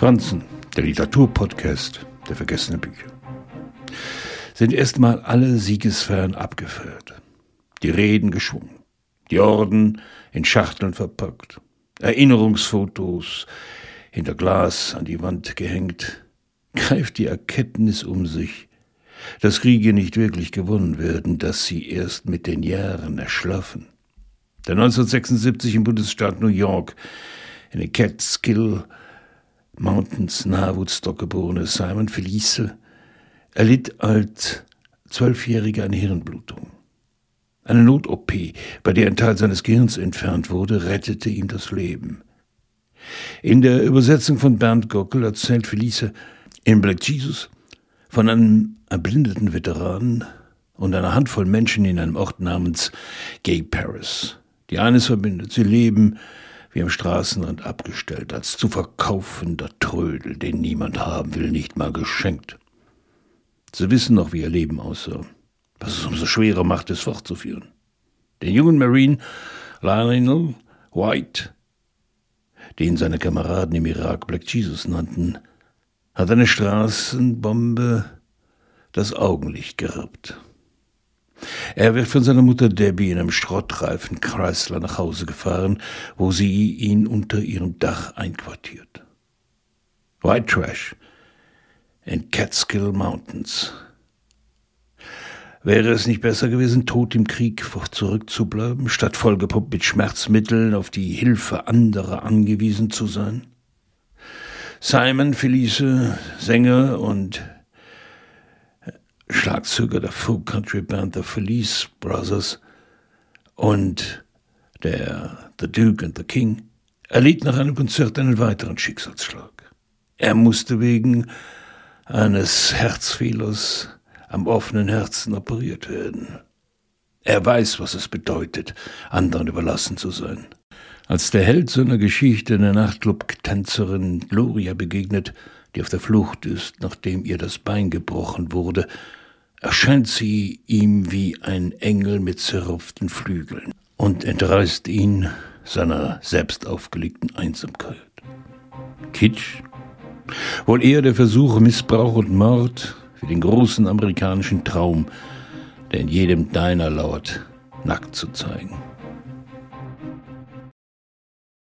Franzen, der Literaturpodcast der vergessenen Bücher. Sind erstmal alle Siegesfeiern abgefeiert. Die Reden geschwungen, die Orden in Schachteln verpackt, Erinnerungsfotos hinter Glas an die Wand gehängt, greift die Erkenntnis um sich, dass Kriege nicht wirklich gewonnen werden, dass sie erst mit den Jahren erschlaffen. Der 1976 im Bundesstaat New York in den Catskill Mountains nahe Woodstock geborene Simon Felice erlitt als Zwölfjähriger eine Hirnblutung. Eine Not-OP, bei der ein Teil seines Gehirns entfernt wurde, rettete ihm das Leben. In der Übersetzung von Bernd Gockel erzählt Felice in Black Jesus von einem erblindeten Veteranen und einer Handvoll Menschen in einem Ort namens Gay Paris, die eines verbindet. Sie leben wie am Straßenrand abgestellt, als zu verkaufender Trödel, den niemand haben will, nicht mal geschenkt. Sie wissen noch, wie ihr Leben aussah, was es umso schwerer macht, es fortzuführen. Den jungen Marine Lionel White, den seine Kameraden im Irak Black Jesus nannten, hat eine Straßenbombe das Augenlicht geraubt. Er wird von seiner Mutter Debbie in einem Schrottreifen Chrysler nach Hause gefahren, wo sie ihn unter ihrem Dach einquartiert. White Trash in Catskill Mountains. Wäre es nicht besser gewesen, tot im Krieg zurückzubleiben, statt vollgepumpt mit Schmerzmitteln auf die Hilfe anderer angewiesen zu sein? Simon Felice, Sänger und Schlagzeuger der Folk Country Band The Felice Brothers und der The Duke and the King, erlitt nach einem Konzert einen weiteren Schicksalsschlag. Er musste wegen eines Herzfehlers am offenen Herzen operiert werden. Er weiß, was es bedeutet, anderen überlassen zu sein. Als der Held seiner Geschichte der Nachtclub-Tänzerin Gloria begegnet, die auf der Flucht ist, nachdem ihr das Bein gebrochen wurde, erscheint sie ihm wie ein Engel mit zerrupften Flügeln und entreißt ihn seiner selbst aufgelegten Einsamkeit. Kitsch? Wohl eher der Versuch, Missbrauch und Mord für den großen amerikanischen Traum, der in jedem Deiner lauert, nackt zu zeigen.